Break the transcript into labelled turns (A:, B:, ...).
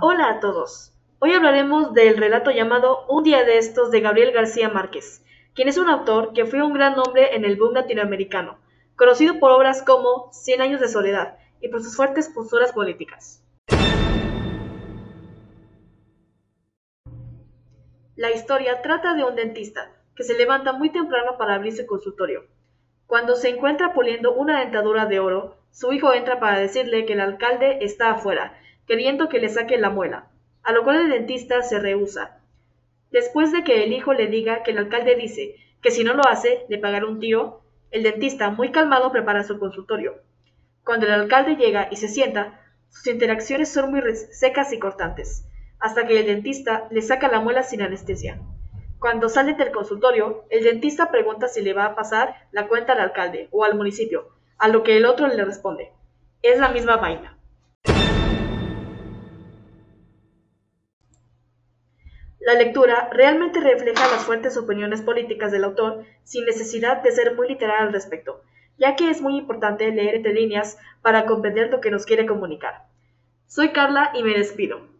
A: Hola a todos. Hoy hablaremos del relato llamado Un día de estos de Gabriel García Márquez, quien es un autor que fue un gran nombre en el boom latinoamericano, conocido por obras como Cien años de soledad y por sus fuertes posturas políticas. La historia trata de un dentista que se levanta muy temprano para abrir su consultorio. Cuando se encuentra puliendo una dentadura de oro, su hijo entra para decirle que el alcalde está afuera queriendo que le saque la muela, a lo cual el dentista se rehúsa. Después de que el hijo le diga que el alcalde dice que si no lo hace, le pagará un tiro, el dentista, muy calmado, prepara su consultorio. Cuando el alcalde llega y se sienta, sus interacciones son muy secas y cortantes, hasta que el dentista le saca la muela sin anestesia. Cuando sale del consultorio, el dentista pregunta si le va a pasar la cuenta al alcalde o al municipio, a lo que el otro le responde, es la misma vaina. La lectura realmente refleja las fuertes opiniones políticas del autor sin necesidad de ser muy literal al respecto, ya que es muy importante leer entre líneas para comprender lo que nos quiere comunicar. Soy Carla y me despido.